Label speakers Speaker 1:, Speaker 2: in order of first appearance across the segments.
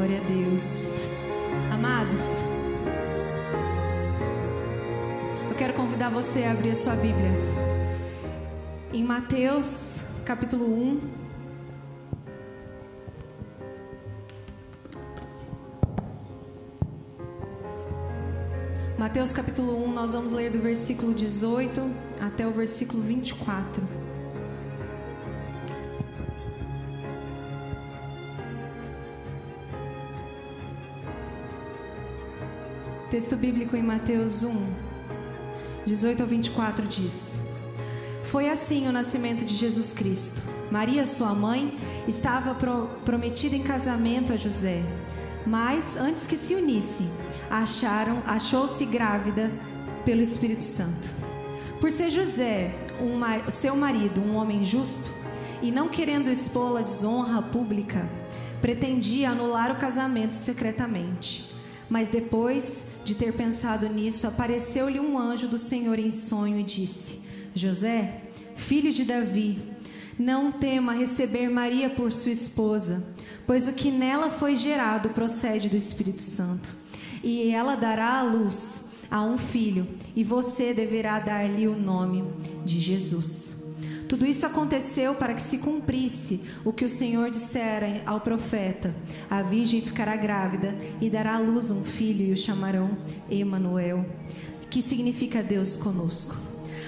Speaker 1: Glória a Deus. Amados, eu quero convidar você a abrir a sua Bíblia. Em Mateus, capítulo 1. Mateus capítulo 1, nós vamos ler do versículo 18 até o versículo 24. Texto bíblico em Mateus 1, 18 ao 24 diz: Foi assim o nascimento de Jesus Cristo. Maria, sua mãe, estava pro, prometida em casamento a José, mas antes que se unisse, acharam, achou-se grávida pelo Espírito Santo. Por ser José, um, seu marido, um homem justo, e não querendo expô-la à desonra pública, pretendia anular o casamento secretamente. Mas depois de ter pensado nisso, apareceu-lhe um anjo do Senhor em sonho e disse: José, filho de Davi, não tema receber Maria por sua esposa, pois o que nela foi gerado procede do Espírito Santo. E ela dará à luz a um filho, e você deverá dar-lhe o nome de Jesus. Tudo isso aconteceu para que se cumprisse o que o Senhor dissera ao profeta: A virgem ficará grávida e dará à luz um filho e o chamarão Emanuel, que significa Deus conosco.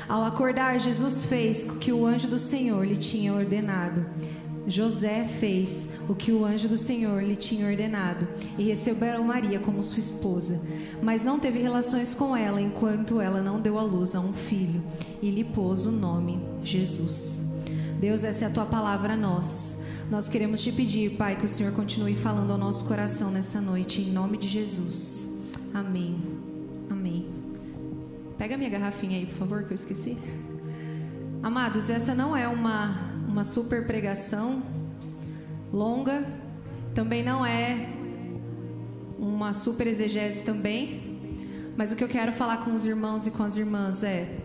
Speaker 1: Ao acordar, Jesus fez o que o anjo do Senhor lhe tinha ordenado. José fez o que o anjo do Senhor lhe tinha ordenado e recebeu Maria como sua esposa, mas não teve relações com ela enquanto ela não deu à luz a um filho e lhe pôs o nome Jesus. Deus, essa é a tua palavra a nós. Nós queremos te pedir, Pai, que o Senhor continue falando ao nosso coração nessa noite, em nome de Jesus. Amém. Amém. Pega minha garrafinha aí, por favor, que eu esqueci. Amados, essa não é uma, uma super pregação longa, também não é uma super exegese também, mas o que eu quero falar com os irmãos e com as irmãs é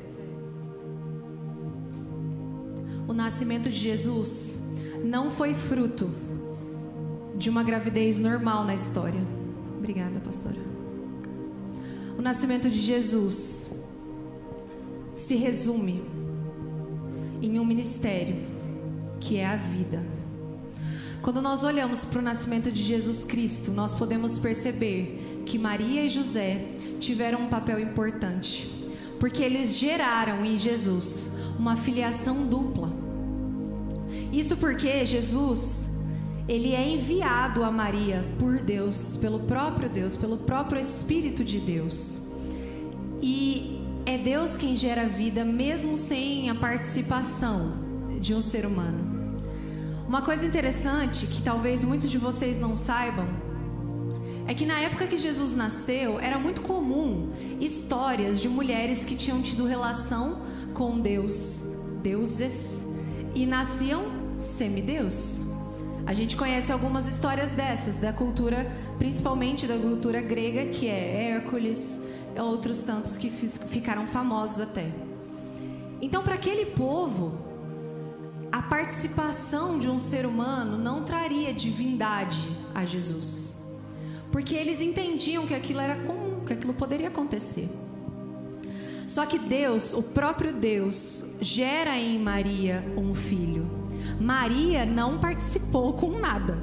Speaker 1: o nascimento de Jesus não foi fruto de uma gravidez normal na história. Obrigada, pastora. O nascimento de Jesus se resume em um ministério que é a vida. Quando nós olhamos para o nascimento de Jesus Cristo, nós podemos perceber que Maria e José tiveram um papel importante, porque eles geraram em Jesus uma filiação dupla. Isso porque Jesus, ele é enviado a Maria por Deus, pelo próprio Deus, pelo próprio Espírito de Deus. E é Deus quem gera vida, mesmo sem a participação de um ser humano. Uma coisa interessante que talvez muitos de vocês não saibam é que na época que Jesus nasceu, era muito comum histórias de mulheres que tinham tido relação com Deus, deuses, e nasciam semideus. A gente conhece algumas histórias dessas, da cultura, principalmente da cultura grega, que é Hércules, outros tantos que ficaram famosos até. Então, para aquele povo, a participação de um ser humano não traria divindade a Jesus. Porque eles entendiam que aquilo era comum, que aquilo poderia acontecer. Só que Deus, o próprio Deus, gera em Maria um filho. Maria não participou com nada.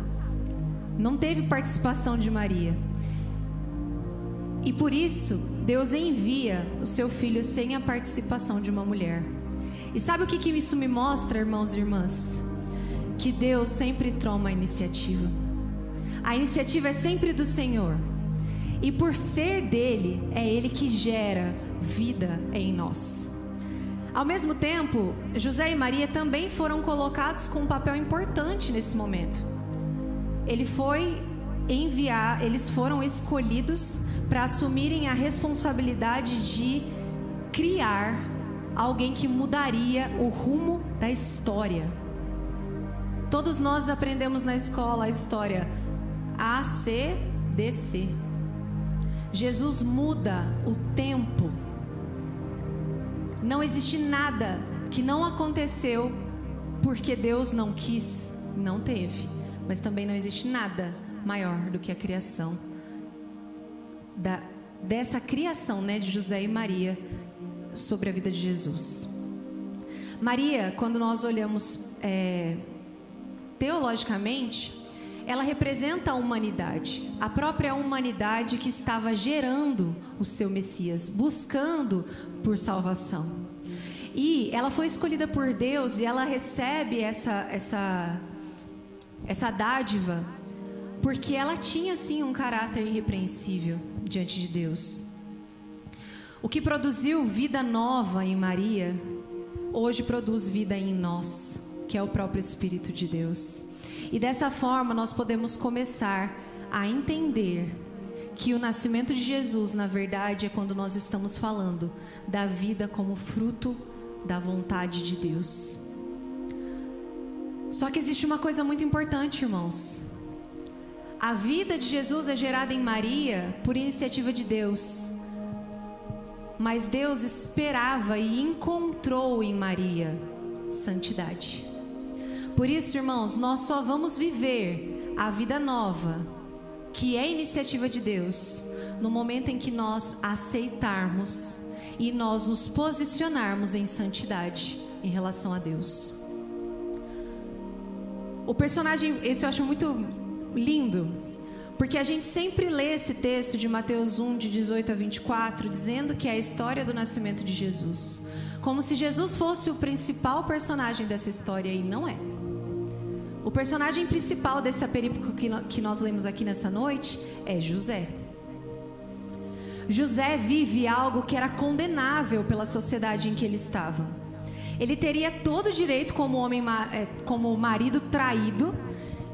Speaker 1: Não teve participação de Maria. E por isso, Deus envia o seu filho sem a participação de uma mulher. E sabe o que, que isso me mostra, irmãos e irmãs? Que Deus sempre toma a iniciativa. A iniciativa é sempre do Senhor. E por ser dele, é ele que gera vida em nós. Ao mesmo tempo, José e Maria também foram colocados com um papel importante nesse momento. Ele foi enviar, eles foram escolhidos para assumirem a responsabilidade de criar alguém que mudaria o rumo da história. Todos nós aprendemos na escola a história A, C, D, C. Jesus muda o tempo. Não existe nada que não aconteceu porque Deus não quis, não teve. Mas também não existe nada maior do que a criação da, dessa criação, né, de José e Maria sobre a vida de Jesus. Maria, quando nós olhamos é, teologicamente, ela representa a humanidade, a própria humanidade que estava gerando o seu Messias, buscando por salvação. E ela foi escolhida por Deus e ela recebe essa, essa, essa dádiva porque ela tinha sim um caráter irrepreensível diante de Deus. O que produziu vida nova em Maria, hoje produz vida em nós, que é o próprio Espírito de Deus. E dessa forma nós podemos começar a entender que o nascimento de Jesus, na verdade, é quando nós estamos falando da vida como fruto da vontade de Deus. Só que existe uma coisa muito importante, irmãos. A vida de Jesus é gerada em Maria por iniciativa de Deus. Mas Deus esperava e encontrou em Maria santidade. Por isso, irmãos, nós só vamos viver a vida nova, que é iniciativa de Deus, no momento em que nós aceitarmos e nós nos posicionarmos em santidade em relação a Deus. O personagem, esse eu acho muito lindo, porque a gente sempre lê esse texto de Mateus 1, de 18 a 24, dizendo que é a história do nascimento de Jesus. Como se Jesus fosse o principal personagem dessa história, e não é. O personagem principal dessa perícope que nós lemos aqui nessa noite é José. José vive algo que era condenável pela sociedade em que ele estava. Ele teria todo o direito, como homem, é, como marido traído,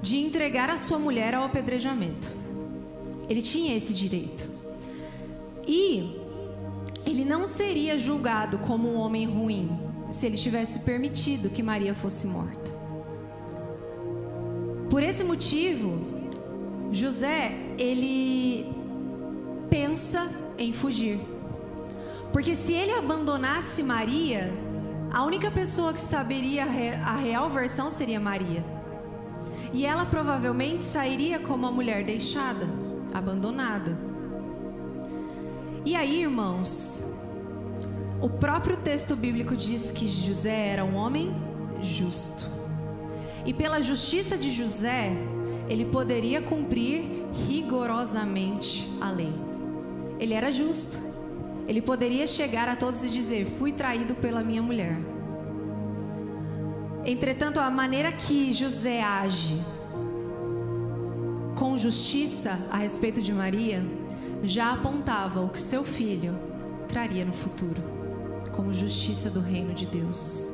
Speaker 1: de entregar a sua mulher ao apedrejamento. Ele tinha esse direito. E ele não seria julgado como um homem ruim se ele tivesse permitido que Maria fosse morta. Por esse motivo, José, ele pensa em fugir. Porque se ele abandonasse Maria, a única pessoa que saberia a real versão seria Maria. E ela provavelmente sairia como a mulher deixada, abandonada. E aí, irmãos, o próprio texto bíblico diz que José era um homem justo. E pela justiça de José, ele poderia cumprir rigorosamente a lei. Ele era justo. Ele poderia chegar a todos e dizer: Fui traído pela minha mulher. Entretanto, a maneira que José age com justiça a respeito de Maria já apontava o que seu filho traria no futuro, como justiça do reino de Deus.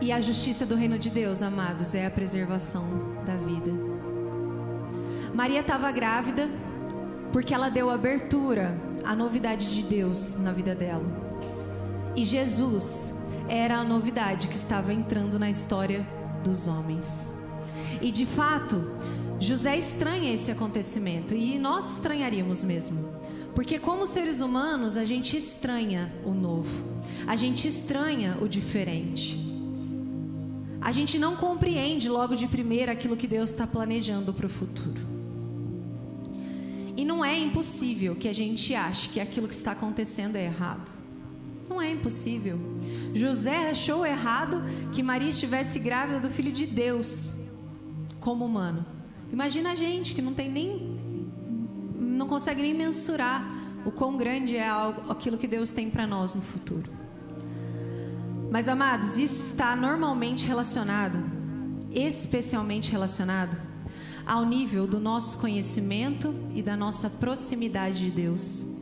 Speaker 1: E a justiça do reino de Deus, amados, é a preservação da vida. Maria estava grávida porque ela deu abertura à novidade de Deus na vida dela. E Jesus era a novidade que estava entrando na história dos homens. E de fato, José estranha esse acontecimento e nós estranharíamos mesmo. Porque como seres humanos, a gente estranha o novo. A gente estranha o diferente. A gente não compreende logo de primeira aquilo que Deus está planejando para o futuro. E não é impossível que a gente ache que aquilo que está acontecendo é errado. Não é impossível. José achou errado que Maria estivesse grávida do filho de Deus, como humano. Imagina a gente que não tem nem. não consegue nem mensurar o quão grande é aquilo que Deus tem para nós no futuro. Mas, amados, isso está normalmente relacionado, especialmente relacionado ao nível do nosso conhecimento e da nossa proximidade de Deus.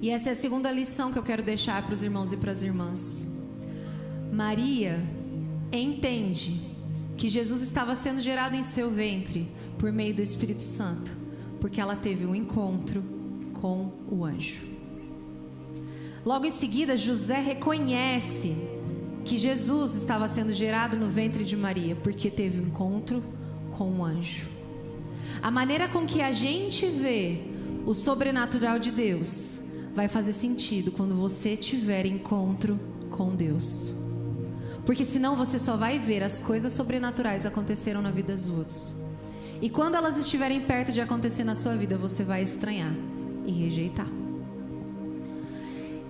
Speaker 1: E essa é a segunda lição que eu quero deixar para os irmãos e para as irmãs. Maria entende que Jesus estava sendo gerado em seu ventre por meio do Espírito Santo, porque ela teve um encontro com o anjo. Logo em seguida, José reconhece que Jesus estava sendo gerado no ventre de Maria, porque teve um encontro com um anjo. A maneira com que a gente vê o sobrenatural de Deus vai fazer sentido quando você tiver encontro com Deus. Porque senão você só vai ver as coisas sobrenaturais aconteceram na vida dos outros. E quando elas estiverem perto de acontecer na sua vida, você vai estranhar e rejeitar.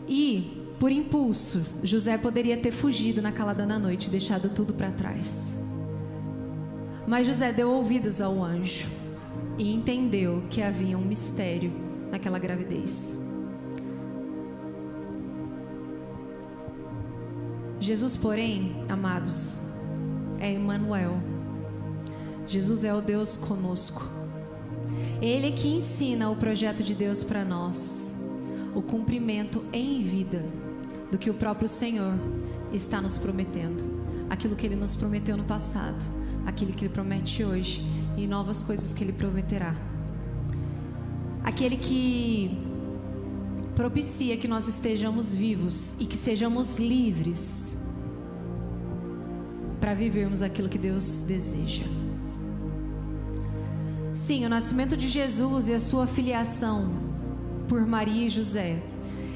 Speaker 1: E, por impulso, José poderia ter fugido na calada da noite, deixado tudo para trás. Mas José deu ouvidos ao anjo e entendeu que havia um mistério naquela gravidez. Jesus, porém, amados, é Emmanuel. Jesus é o Deus conosco. Ele que ensina o projeto de Deus para nós, o cumprimento em vida do que o próprio Senhor está nos prometendo, aquilo que ele nos prometeu no passado, aquilo que ele promete hoje e novas coisas que ele prometerá. Aquele que propicia que nós estejamos vivos e que sejamos livres para vivermos aquilo que Deus deseja. Sim, o nascimento de Jesus e a sua filiação por Maria e José,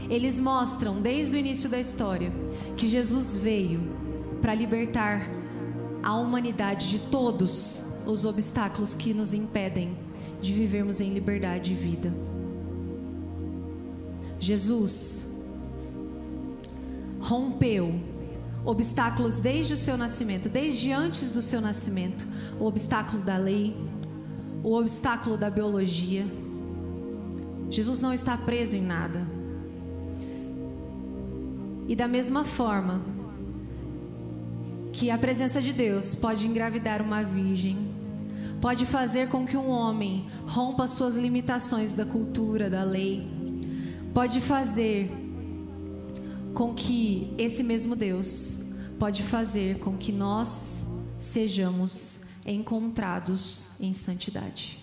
Speaker 1: eles mostram desde o início da história que Jesus veio para libertar a humanidade de todos os obstáculos que nos impedem de vivermos em liberdade e vida. Jesus rompeu obstáculos desde o seu nascimento, desde antes do seu nascimento, o obstáculo da lei, o obstáculo da biologia. Jesus não está preso em nada. E da mesma forma que a presença de Deus pode engravidar uma virgem, pode fazer com que um homem rompa suas limitações da cultura, da lei, pode fazer com que esse mesmo Deus pode fazer com que nós sejamos encontrados em santidade.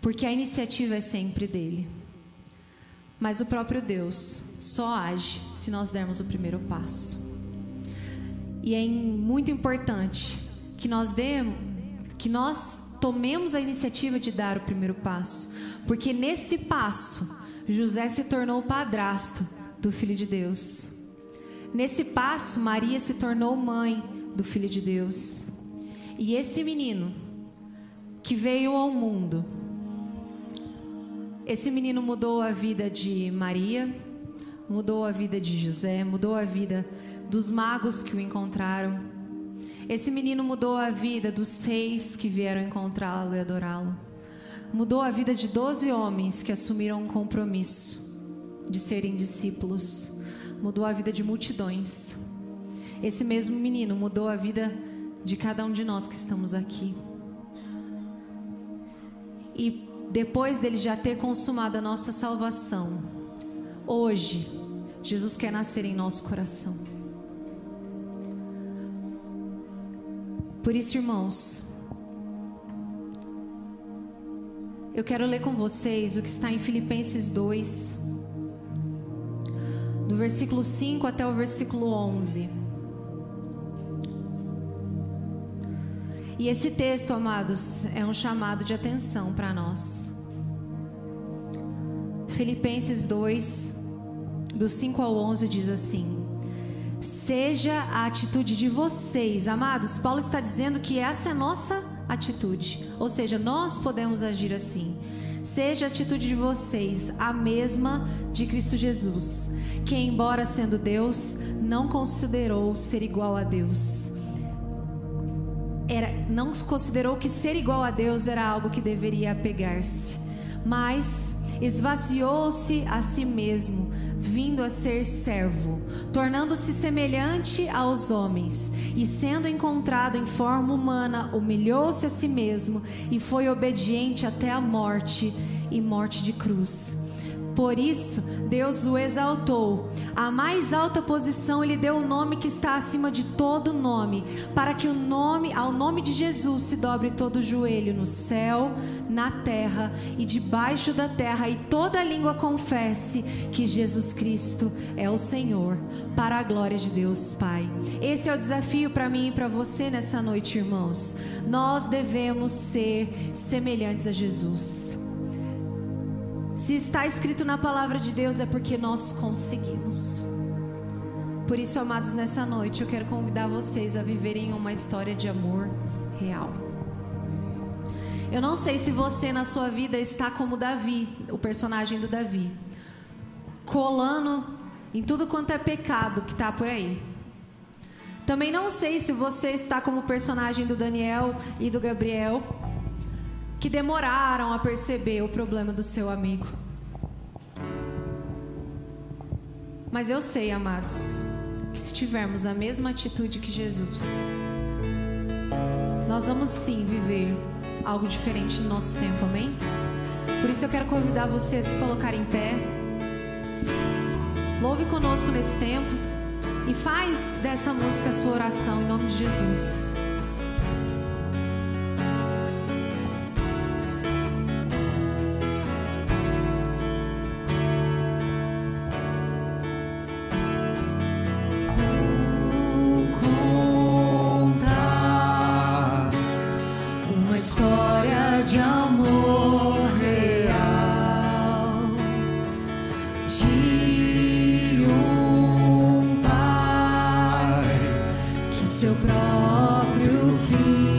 Speaker 1: Porque a iniciativa é sempre dele. Mas o próprio Deus só age se nós dermos o primeiro passo. E é muito importante que nós demos, que nós tomemos a iniciativa de dar o primeiro passo, porque nesse passo José se tornou padrasto do filho de Deus. Nesse passo Maria se tornou mãe do filho de Deus. E esse menino que veio ao mundo, esse menino mudou a vida de Maria, mudou a vida de José, mudou a vida dos magos que o encontraram. Esse menino mudou a vida dos seis que vieram encontrá-lo e adorá-lo. Mudou a vida de doze homens que assumiram um compromisso de serem discípulos. Mudou a vida de multidões. Esse mesmo menino mudou a vida de cada um de nós que estamos aqui. E depois dele já ter consumado a nossa salvação, hoje, Jesus quer nascer em nosso coração. Por isso, irmãos, eu quero ler com vocês o que está em Filipenses 2, do versículo 5 até o versículo 11. E esse texto, amados, é um chamado de atenção para nós. Filipenses 2, do 5 ao 11, diz assim: Seja a atitude de vocês, amados. Paulo está dizendo que essa é a nossa atitude, ou seja, nós podemos agir assim. Seja a atitude de vocês a mesma de Cristo Jesus, que, embora sendo Deus, não considerou ser igual a Deus era, não considerou que ser igual a Deus era algo que deveria apegar-se, mas esvaziou-se a si mesmo, vindo a ser servo, tornando-se semelhante aos homens, e sendo encontrado em forma humana, humilhou-se a si mesmo e foi obediente até a morte e morte de cruz. Por isso, Deus o exaltou. A mais alta posição ele deu o nome que está acima de todo nome, para que o nome, ao nome de Jesus se dobre todo joelho no céu, na terra e debaixo da terra, e toda língua confesse que Jesus Cristo é o Senhor, para a glória de Deus Pai. Esse é o desafio para mim e para você nessa noite, irmãos. Nós devemos ser semelhantes a Jesus. Se está escrito na palavra de Deus é porque nós conseguimos.
Speaker 2: Por isso, amados, nessa noite eu quero convidar vocês a viverem uma história de amor real. Eu não sei se você na sua vida está como Davi, o personagem do Davi, colando em tudo quanto é pecado que está por aí. Também não sei se você está como o personagem do Daniel e do Gabriel, que demoraram a perceber o problema do seu amigo. Mas eu sei, amados, que se tivermos a mesma atitude que Jesus, nós vamos sim viver algo diferente no nosso tempo, amém? Por isso eu quero convidar você a se colocar em pé. Louve conosco nesse tempo e faz dessa música a sua oração em nome de Jesus. seu próprio fim.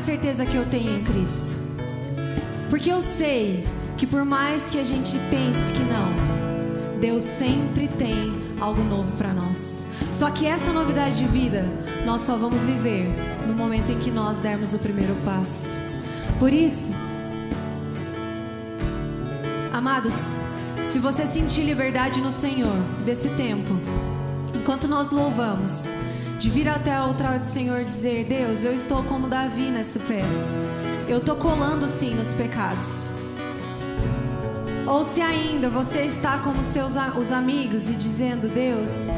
Speaker 2: Certeza que eu tenho em Cristo. Porque eu sei que por mais que a gente pense que não, Deus sempre tem algo novo para nós. Só que essa novidade de vida nós só vamos viver no momento em que nós dermos o primeiro passo. Por isso, amados,
Speaker 1: Se você sentir liberdade no Senhor desse tempo, enquanto nós louvamos, de vir até o altar do Senhor dizer: Deus, eu estou como Davi nesse pés. Eu estou colando sim nos pecados. Ou se ainda você está como seus os amigos e dizendo: Deus,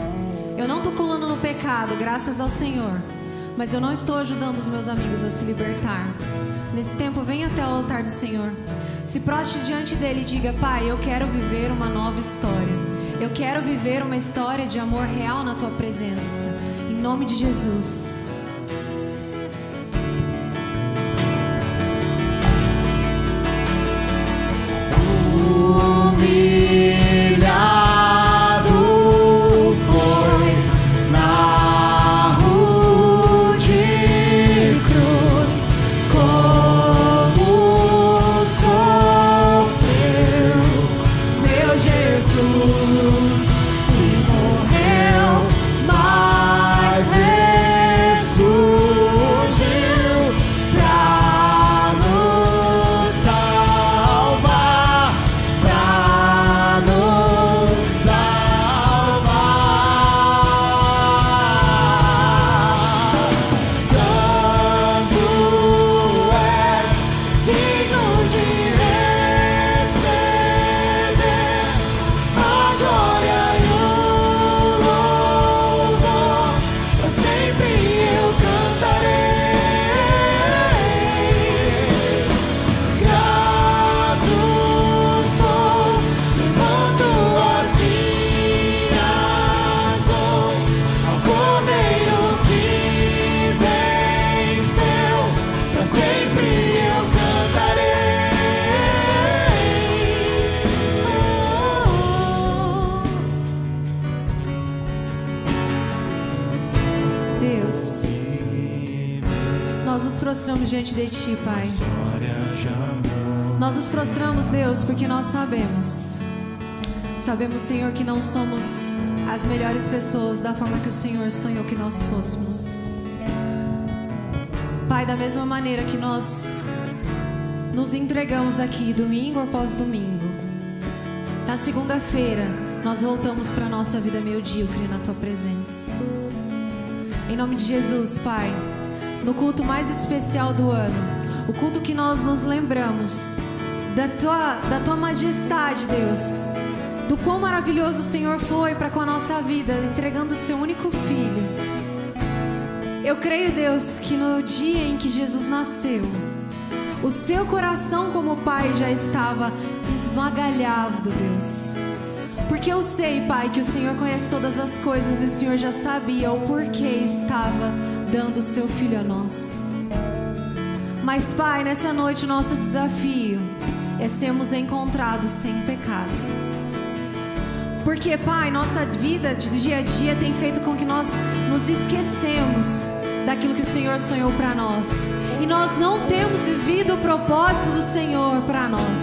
Speaker 1: eu não estou colando no pecado, graças ao Senhor, mas eu não estou ajudando os meus amigos a se libertar. Nesse tempo, venha até o altar do Senhor. Se proste diante dele e diga: Pai, eu quero viver uma nova história. Eu quero viver uma história de amor real na tua presença. Nome de Jesus. Sabemos, Senhor, que não somos as melhores pessoas da forma que o Senhor sonhou que nós fôssemos. Pai, da mesma maneira que nós nos entregamos aqui domingo após domingo, na segunda-feira nós voltamos para nossa vida medíocre na tua presença. Em nome de Jesus, Pai no culto mais especial do ano, o culto que nós nos lembramos da tua, da tua majestade, Deus, do quão maravilhoso o Senhor foi para com a nossa vida, entregando o seu único filho. Eu creio, Deus, que no dia em que Jesus nasceu, o seu coração como pai já estava esmagalhado, Deus. Porque eu sei, Pai, que o Senhor conhece todas as coisas e o Senhor já sabia o porquê estava dando o seu filho a nós. Mas, Pai, nessa noite o nosso desafio é sermos encontrados sem pecado. Porque, Pai, nossa vida de dia a dia tem feito com que nós nos esquecemos daquilo que o Senhor sonhou para nós. E nós não temos vivido o propósito do Senhor para nós.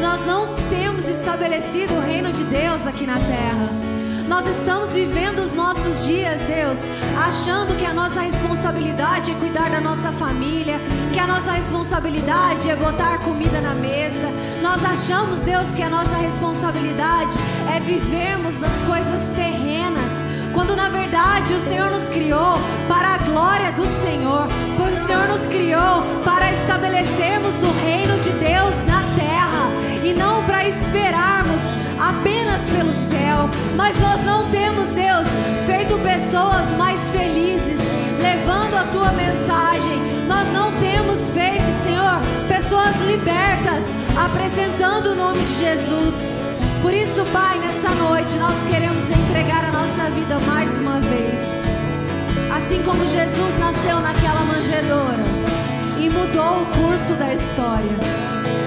Speaker 1: Nós não temos estabelecido o reino de Deus aqui na terra. Nós estamos vivendo os nossos dias, Deus, achando que a nossa responsabilidade é cuidar da nossa família, que a nossa responsabilidade é botar comida na mesa. Nós achamos, Deus, que a nossa responsabilidade é vivermos as coisas terrenas, quando na verdade o Senhor nos criou para a glória do Senhor, porque o Senhor nos criou para estabelecermos o reino de Deus na terra e não para esperarmos apenas pelo céu, mas nós não temos, Deus, feito pessoas mais felizes, levando a tua mensagem. Nós não temos feito, Senhor, pessoas libertas, apresentando o nome de Jesus. Por isso, Pai, nessa noite nós queremos entregar a nossa vida mais uma vez. Assim como Jesus nasceu naquela manjedoura e mudou o curso da história.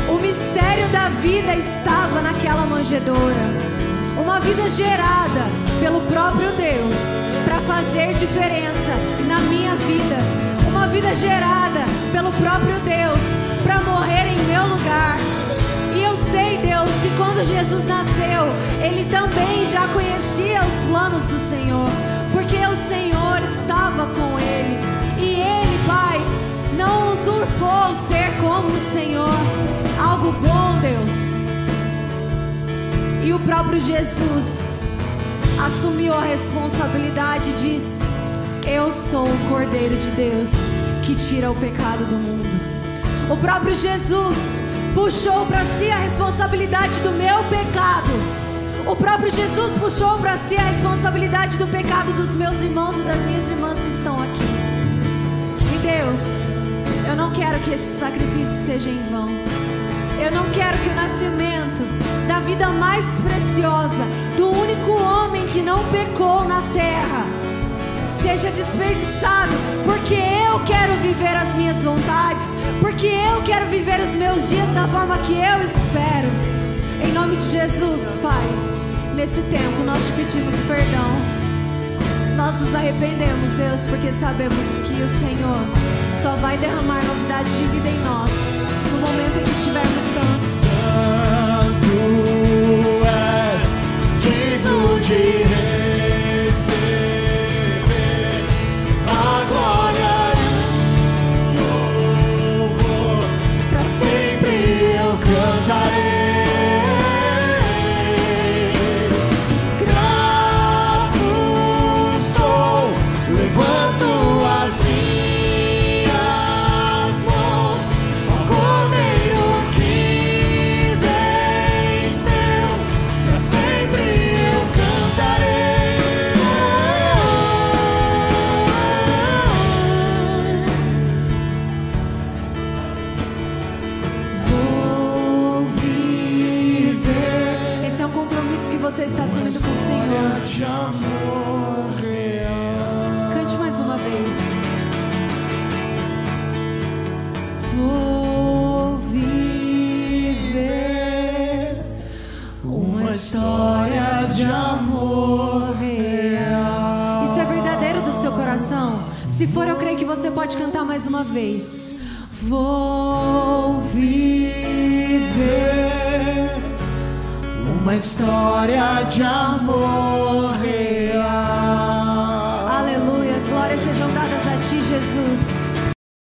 Speaker 1: O mistério da vida estava naquela manjedoura. Uma vida gerada pelo próprio Deus para fazer diferença na minha vida. Uma vida gerada pelo próprio Deus para morrer em meu lugar. E eu sei, Deus, que quando Jesus nasceu, ele também já conhecia os planos do Senhor, porque o Senhor estava com ele. E ele, Pai, não usurpou ser como o Senhor algo bom. E o próprio Jesus assumiu a responsabilidade e disse: Eu sou o Cordeiro de Deus que tira o pecado do mundo. O próprio Jesus puxou para si a responsabilidade do meu pecado. O próprio Jesus puxou para si a responsabilidade do pecado dos meus irmãos e das minhas irmãs que estão aqui. E Deus, eu não quero que esse sacrifício seja em vão. Eu não quero que o nascimento da vida mais preciosa, do único homem que não pecou na terra, seja desperdiçado, porque eu quero viver as minhas vontades, porque eu quero viver os meus dias da forma que eu espero. Em nome de Jesus, Pai, nesse tempo nós te pedimos perdão. Nós nos arrependemos, Deus, porque sabemos que o Senhor só vai derramar novidade de vida em nós no momento em que estivermos santos. Jesus.